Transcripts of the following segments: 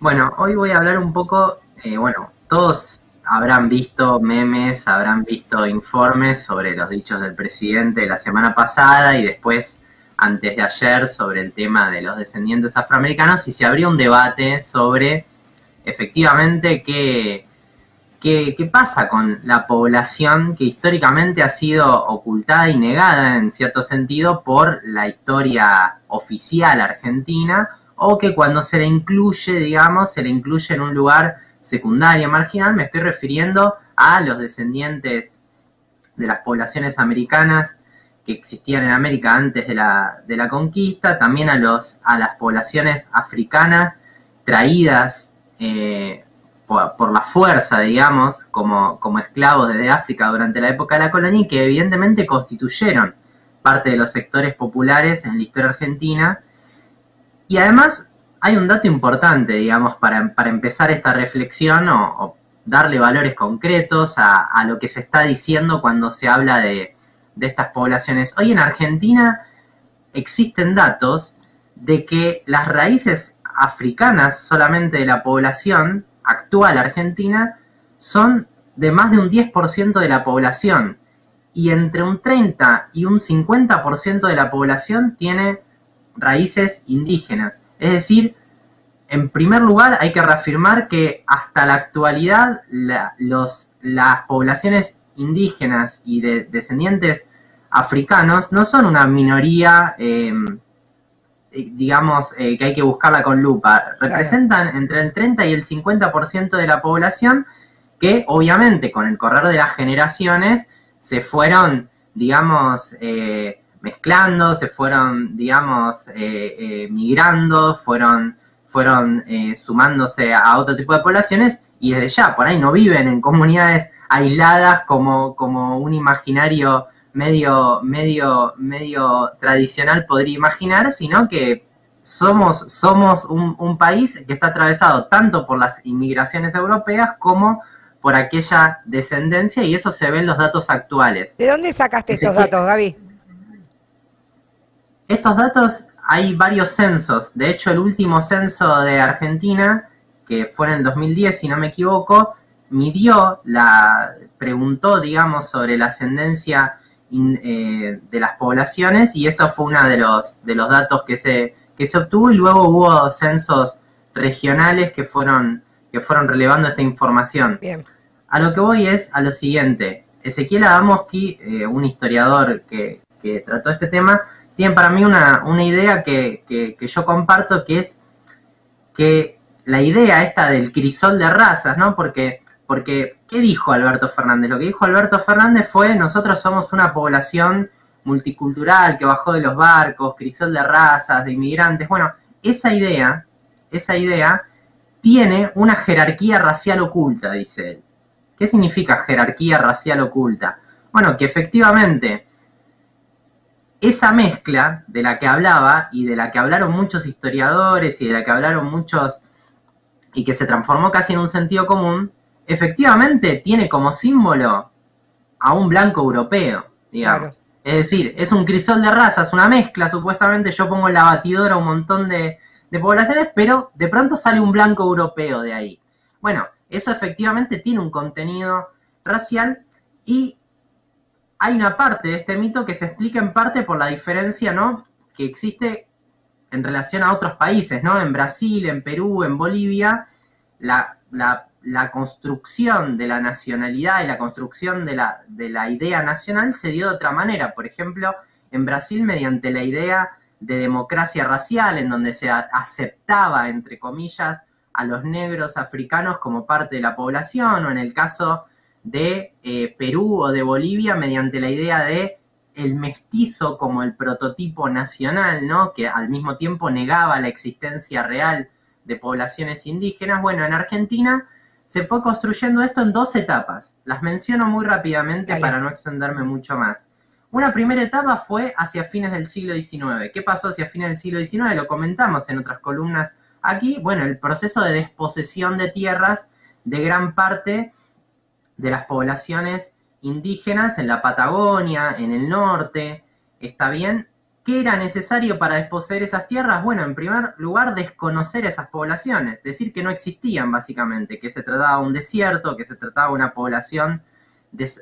Bueno, hoy voy a hablar un poco, eh, bueno, todos habrán visto memes, habrán visto informes sobre los dichos del presidente de la semana pasada y después, antes de ayer, sobre el tema de los descendientes afroamericanos y se abrió un debate sobre efectivamente qué, qué, qué pasa con la población que históricamente ha sido ocultada y negada en cierto sentido por la historia oficial argentina o que cuando se le incluye, digamos, se le incluye en un lugar secundario, marginal, me estoy refiriendo a los descendientes de las poblaciones americanas que existían en América antes de la, de la conquista, también a, los, a las poblaciones africanas traídas eh, por, la fuerza, digamos, como, como esclavos desde África durante la época de la colonia y que evidentemente constituyeron parte de los sectores populares en la historia argentina y además hay un dato importante, digamos, para, para empezar esta reflexión o, darle valores concretos a, a, lo que se está diciendo cuando se habla de, de estas poblaciones. Hoy en Argentina existen datos de que las raíces africanas solamente de la población actual argentina son de más de un 10% de la población y entre un 30 y un 50% de la población tiene raíces indígenas. Es decir, en primer lugar hay que reafirmar que hasta la actualidad la, los, las poblaciones indígenas y de descendientes africanos no son una minoría, eh, digamos, eh, que hay que buscarla con lupa. Representan claro. entre el 30 y el 50% de la población que obviamente con el correr de las generaciones se fueron, digamos, eh, mezclando, se fueron, digamos, eh, eh, migrando, fueron, fueron eh, sumándose a otro tipo de poblaciones y desde ya, por ahí no viven en comunidades aisladas como, como un imaginario medio, medio, medio tradicional podría imaginar, sino que somos, somos un, un país que está atravesado tanto por las inmigraciones europeas como por aquella descendencia y eso se ve en los datos actuales. ¿De dónde sacaste estos datos, Gaby? Estos datos hay varios censos. De hecho, el último censo de Argentina, que fue en el 2010, si no me equivoco, midió, la, preguntó, digamos, sobre la ascendencia in, eh, de las poblaciones y eso fue uno de los, de los datos que se, que se obtuvo y luego hubo censos regionales que fueron, que fueron relevando esta información. Bien. A lo que voy es a lo siguiente. Ezequiel Adamowski, eh, un historiador que, que trató este tema, tienen para mí una, una idea que, que, que, yo comparto, que es que la idea esta del crisol de razas, ¿no? Porque, porque, ¿qué dijo Alberto Fernández? Lo que dijo Alberto Fernández fue, nosotros somos una población multicultural que bajó de los barcos, crisol de razas, de inmigrantes. Bueno, esa idea, esa idea tiene una jerarquía racial oculta, dice él. ¿Qué significa jerarquía racial oculta? Bueno, que efectivamente esa mezcla de la que hablaba y de la que hablaron muchos historiadores y de la que hablaron muchos y que se transformó casi en un sentido común, efectivamente tiene como símbolo a un blanco europeo, digamos. Claro. Es decir, es un crisol de razas, una mezcla, supuestamente yo pongo en la batidora un montón de, de poblaciones, pero de pronto sale un blanco europeo de ahí. Bueno, eso efectivamente tiene un contenido racial y hay una parte de este mito que se explica en parte por la diferencia ¿no? que existe en relación a otros países, ¿no? En Brasil, en Perú, en Bolivia, la, construcción de la nacionalidad y la construcción de la, de la idea nacional se dio de otra manera. Por ejemplo, en Brasil mediante la idea de democracia racial, en donde se aceptaba, entre comillas, a los negros africanos como parte de la población, o en el caso de eh, Perú o de Bolivia mediante la idea de el mestizo como el prototipo nacional, ¿no? Que al mismo tiempo negaba la existencia real de poblaciones indígenas. Bueno, en Argentina se fue construyendo esto en dos etapas. Las menciono muy rápidamente Dale. para no extenderme mucho más. Una primera etapa fue hacia fines del siglo XIX. ¿Qué pasó hacia fines del siglo XIX? Lo comentamos en otras columnas aquí. Bueno, el proceso de desposesión de tierras de gran parte de las poblaciones indígenas en la Patagonia, en el norte, está bien, ¿qué era necesario para desposeer esas tierras? Bueno, en primer lugar, desconocer esas poblaciones, decir que no existían básicamente, que se trataba de un desierto, que se trataba de una población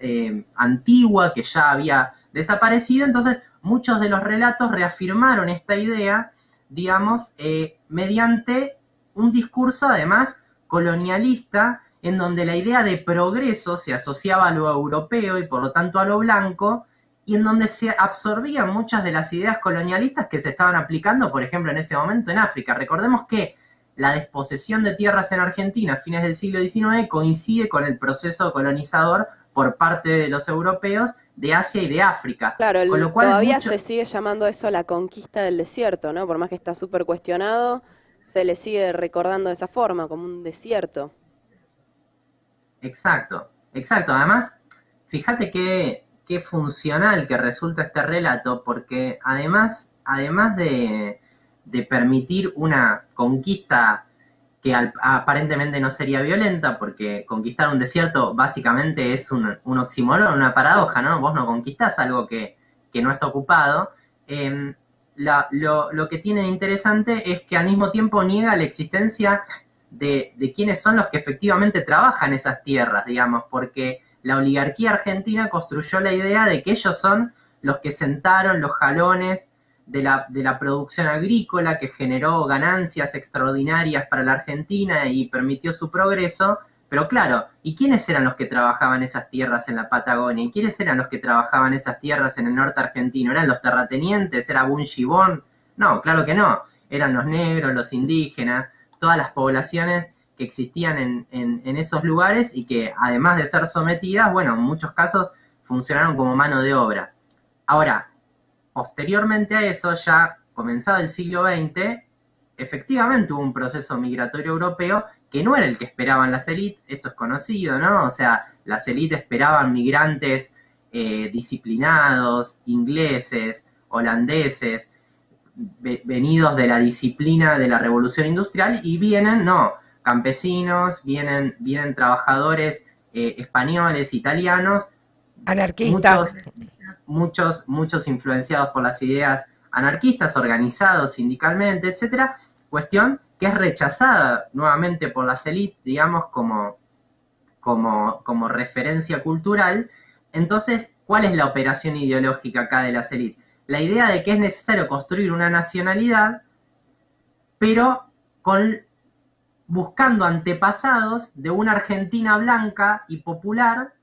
eh, antigua que ya había desaparecido. Entonces, muchos de los relatos reafirmaron esta idea, digamos, eh, mediante un discurso además colonialista en donde la idea de progreso se asociaba a lo europeo y por lo tanto a lo blanco, y en donde se absorbían muchas de las ideas colonialistas que se estaban aplicando, por ejemplo, en ese momento en África. Recordemos que la desposesión de tierras en Argentina a fines del siglo XIX coincide con el proceso colonizador por parte de los europeos de Asia y de África. Claro, con lo cual todavía se sigue llamando eso la conquista del desierto, ¿no? Por más que está súper cuestionado, se le sigue recordando de esa forma, como un desierto. Exacto, exacto. Además, fíjate qué, qué funcional que resulta este relato, porque además, además de, de permitir una conquista que aparentemente no sería violenta, porque conquistar un desierto básicamente es un, un oxímoron, una paradoja, ¿no? Vos no conquistás algo que, no está ocupado. Em, lo, que tiene de interesante es que al mismo tiempo niega la existencia de, quienes son los que efectivamente trabajan esas tierras, digamos, porque la oligarquía argentina construyó la idea de que ellos son los que sentaron los jalones de la, de la, producción agrícola que generó ganancias extraordinarias para la Argentina y permitió su progreso. Pero claro, ¿y quiénes eran los que trabajaban esas tierras en la Patagonia? ¿Y quiénes eran los que trabajaban esas tierras en el norte argentino? ¿Eran los terratenientes? ¿Era Bunchibón? No, claro que no. Eran los negros, los indígenas, todas las poblaciones que existían en, esos lugares y que además de ser sometidas, bueno, en muchos casos funcionaron como mano de obra. Ahora, posteriormente a eso, ya comenzado el siglo XX, efectivamente hubo un proceso migratorio europeo que no era el que esperaban las élites, esto es conocido, ¿no? O sea, las élites esperaban migrantes eh, disciplinados, ingleses, holandeses, venidos de la disciplina de la revolución industrial y vienen, no, campesinos, vienen, vienen trabajadores eh, españoles, italianos, anarquistas, muchos, muchos influenciados por las ideas anarquistas, organizados sindicalmente, etcétera, cuestión que es rechazada nuevamente por las élites, digamos, como, como, como referencia cultural. Entonces, ¿cuál es la operación ideológica acá de las élites? La idea de que es necesario construir una nacionalidad, pero con, buscando antepasados de una Argentina blanca y popular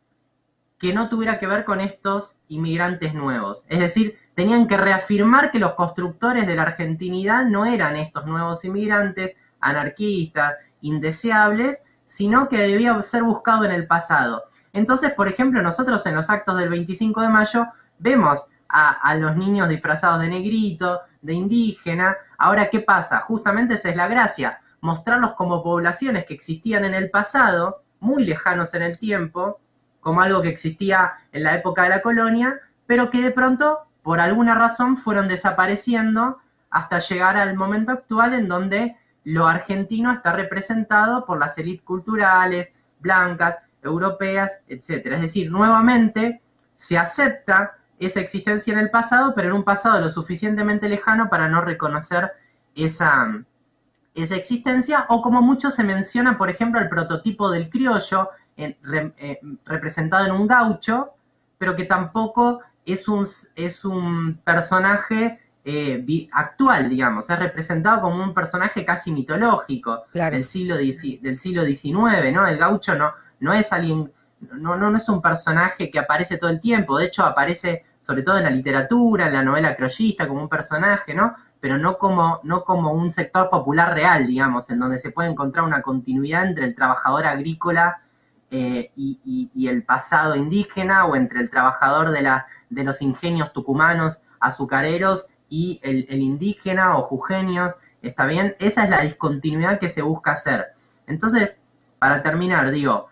que no tuviera que ver con estos inmigrantes nuevos. Es decir, tenían que reafirmar que los constructores de la argentinidad no eran estos nuevos inmigrantes anarquistas, indeseables, sino que debía ser buscado en el pasado. Entonces, por ejemplo, nosotros en los actos del 25 de mayo vemos a, los niños disfrazados de negrito, de indígena. Ahora, ¿qué pasa? Justamente esa es la gracia, mostrarlos como poblaciones que existían en el pasado, muy lejanos en el tiempo, como algo que existía en la época de la colonia, pero que de pronto, por alguna razón, fueron desapareciendo hasta llegar al momento actual en donde lo argentino está representado por las élites culturales, blancas, europeas, etc. Es decir, nuevamente se acepta esa existencia en el pasado, pero en un pasado lo suficientemente lejano para no reconocer esa, esa existencia, o como mucho se menciona, por ejemplo, el prototipo del criollo, eh, representado en un gaucho, pero que tampoco es un, es un personaje eh, actual, digamos, es representado como un personaje casi mitológico del, siglo, del siglo XIX, ¿no? El gaucho no, no es alguien, no, no, no es un personaje que aparece todo el tiempo, de hecho aparece sobre todo en la literatura, en la novela croyista, como un personaje, ¿no? Pero no como, no como un sector popular real, digamos, en donde se puede encontrar una continuidad entre el trabajador agrícola eh, y, el pasado indígena o entre el trabajador de, la, de los ingenios tucumanos azucareros y el, indígena o jujeños, ¿está bien? Esa es la discontinuidad que se busca hacer. Entonces, para terminar, digo,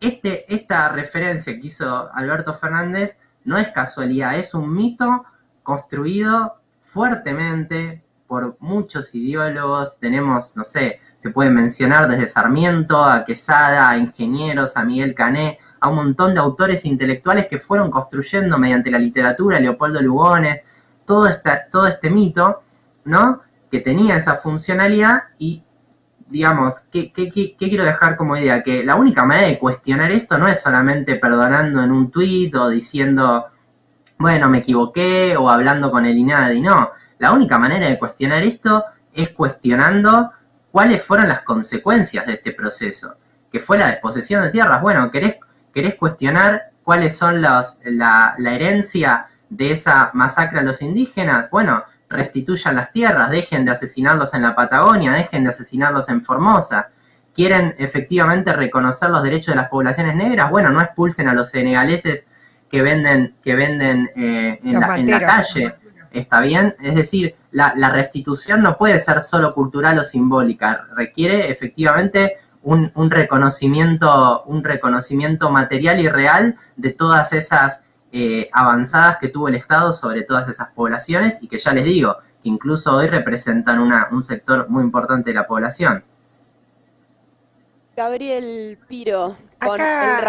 este, esta referencia que hizo Alberto Fernández no es casualidad, es un mito construido fuertemente por muchos ideólogos, tenemos, no sé, se puede mencionar desde Sarmiento a Quesada, a ingenieros, a Miguel Cané, a un montón de autores intelectuales que fueron construyendo mediante la literatura, Leopoldo Lugones, todo, esta, todo este mito, ¿no? Que tenía esa funcionalidad y, digamos, ¿qué, qué, qué, quiero dejar como idea? Que la única manera de cuestionar esto no es solamente perdonando en un tuit o diciendo, bueno, me equivoqué o hablando con el INADI, no. La única manera de cuestionar esto es cuestionando cuáles fueron las consecuencias de este proceso, que fue la desposesión de tierras. Bueno, ¿querés, querés cuestionar cuáles son los, la, la herencia de esa masacre a los indígenas? Bueno, restituyan las tierras, dejen de asesinarlos en la Patagonia, dejen de asesinarlos en Formosa. ¿Quieren efectivamente reconocer los derechos de las poblaciones negras? Bueno, no expulsen a los senegaleses que venden, que venden eh, en, la, en, la, calle. ¿Está bien? Es decir, la, la, restitución no puede ser solo cultural o simbólica, requiere efectivamente un, un, reconocimiento, un reconocimiento material y real de todas esas eh, avanzadas que tuvo el Estado sobre todas esas poblaciones y que ya les digo, que incluso hoy representan una, un sector muy importante de la población. Gabriel Piro, con el